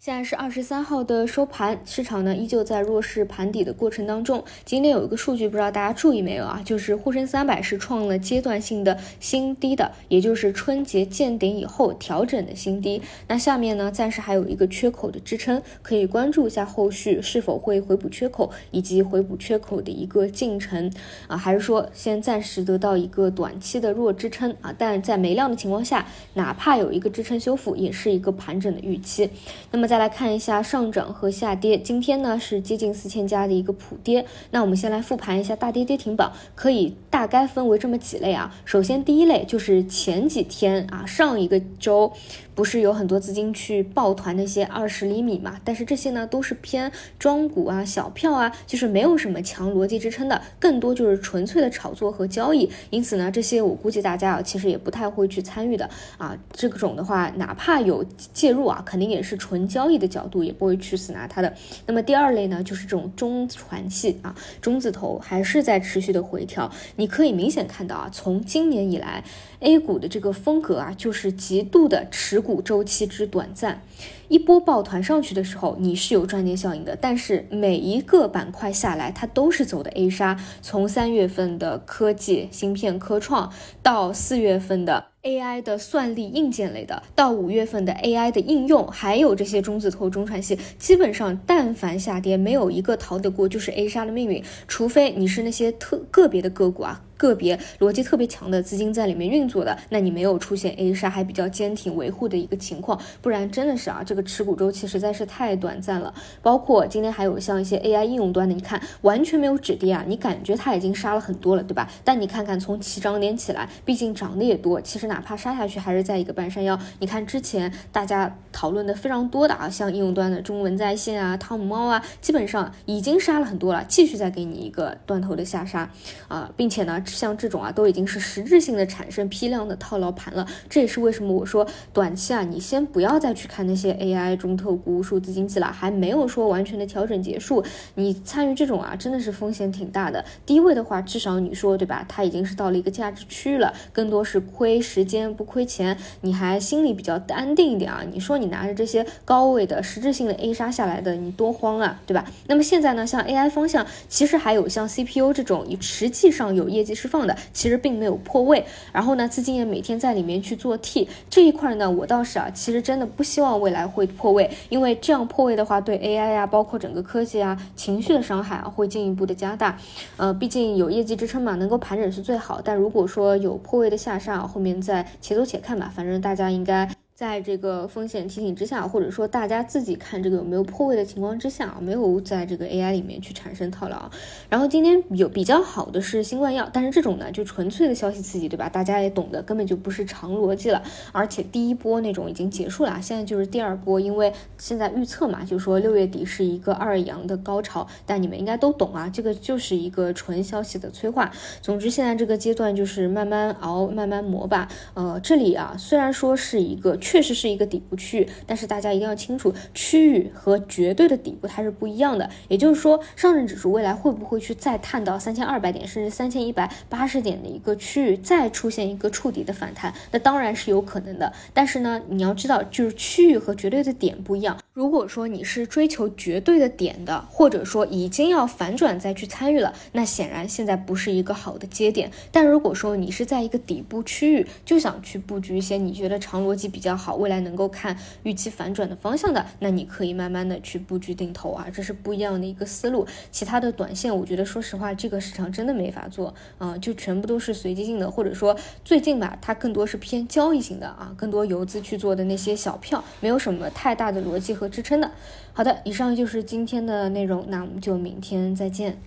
现在是二十三号的收盘，市场呢依旧在弱势盘底的过程当中。今天有一个数据，不知道大家注意没有啊？就是沪深三百是创了阶段性的新低的，也就是春节见顶以后调整的新低。那下面呢，暂时还有一个缺口的支撑，可以关注一下后续是否会回补缺口，以及回补缺口的一个进程啊？还是说先暂时得到一个短期的弱支撑啊？但在没量的情况下，哪怕有一个支撑修复，也是一个盘整的预期。那么。再来看一下上涨和下跌，今天呢是接近四千家的一个普跌。那我们先来复盘一下大跌跌停榜，可以大概分为这么几类啊。首先第一类就是前几天啊，上一个周。不是有很多资金去抱团那些二十厘米嘛？但是这些呢都是偏庄股啊、小票啊，就是没有什么强逻辑支撑的，更多就是纯粹的炒作和交易。因此呢，这些我估计大家啊其实也不太会去参与的啊。这种的话，哪怕有介入啊，肯定也是纯交易的角度，也不会去死拿它的。那么第二类呢，就是这种中传系啊，中字头还是在持续的回调。你可以明显看到啊，从今年以来。A 股的这个风格啊，就是极度的持股周期之短暂，一波抱团上去的时候，你是有赚钱效应的，但是每一个板块下来，它都是走的 A 杀。从三月份的科技芯片科创，到四月份的 AI 的算力硬件类的，到五月份的 AI 的应用，还有这些中字头、中传系，基本上但凡下跌，没有一个逃得过就是 A 杀的命运，除非你是那些特个别的个股啊。个别逻辑特别强的资金在里面运作的，那你没有出现 A 杀还比较坚挺维护的一个情况，不然真的是啊，这个持股周期实在是太短暂了。包括今天还有像一些 AI 应用端的，你看完全没有止跌啊，你感觉它已经杀了很多了，对吧？但你看看从起涨点起来，毕竟涨的也多，其实哪怕杀下去还是在一个半山腰。你看之前大家讨论的非常多的啊，像应用端的中文在线啊、汤姆猫啊，基本上已经杀了很多了，继续再给你一个断头的下杀啊，并且呢。像这种啊，都已经是实质性的产生批量的套牢盘了。这也是为什么我说短期啊，你先不要再去看那些 AI 中特估、数字经济了，还没有说完全的调整结束。你参与这种啊，真的是风险挺大的。低位的话，至少你说对吧？它已经是到了一个价值区域了，更多是亏时间不亏钱，你还心里比较安定一点啊。你说你拿着这些高位的实质性的 A 杀下来的，你多慌啊，对吧？那么现在呢，像 AI 方向，其实还有像 CPU 这种，你实际上有业绩释放的，其实并没有破位，然后呢，资金也每天在里面去做 T 这一块呢，我倒是啊，其实真的不希望未来会破位，因为这样破位的话，对 AI 呀，包括整个科技啊，情绪的伤害啊，会进一步的加大。呃，毕竟有业绩支撑嘛，能够盘整是最好，但如果说有破位的下杀，后面再且走且看吧，反正大家应该。在这个风险提醒之下，或者说大家自己看这个有没有破位的情况之下啊，没有在这个 AI 里面去产生套牢。然后今天有比较好的是新冠药，但是这种呢就纯粹的消息刺激，对吧？大家也懂得，根本就不是长逻辑了。而且第一波那种已经结束了，现在就是第二波，因为现在预测嘛，就说六月底是一个二阳的高潮，但你们应该都懂啊，这个就是一个纯消息的催化。总之现在这个阶段就是慢慢熬，慢慢磨吧。呃，这里啊虽然说是一个。确实是一个底部区域，但是大家一定要清楚，区域和绝对的底部它是不一样的。也就是说，上证指数未来会不会去再探到三千二百点，甚至三千一百八十点的一个区域，再出现一个触底的反弹？那当然是有可能的。但是呢，你要知道，就是区域和绝对的点不一样。如果说你是追求绝对的点的，或者说已经要反转再去参与了，那显然现在不是一个好的接点。但如果说你是在一个底部区域，就想去布局一些你觉得长逻辑比较。好，未来能够看预期反转的方向的，那你可以慢慢的去布局定投啊，这是不一样的一个思路。其他的短线，我觉得说实话，这个市场真的没法做啊，就全部都是随机性的，或者说最近吧，它更多是偏交易型的啊，更多游资去做的那些小票，没有什么太大的逻辑和支撑的。好的，以上就是今天的内容，那我们就明天再见。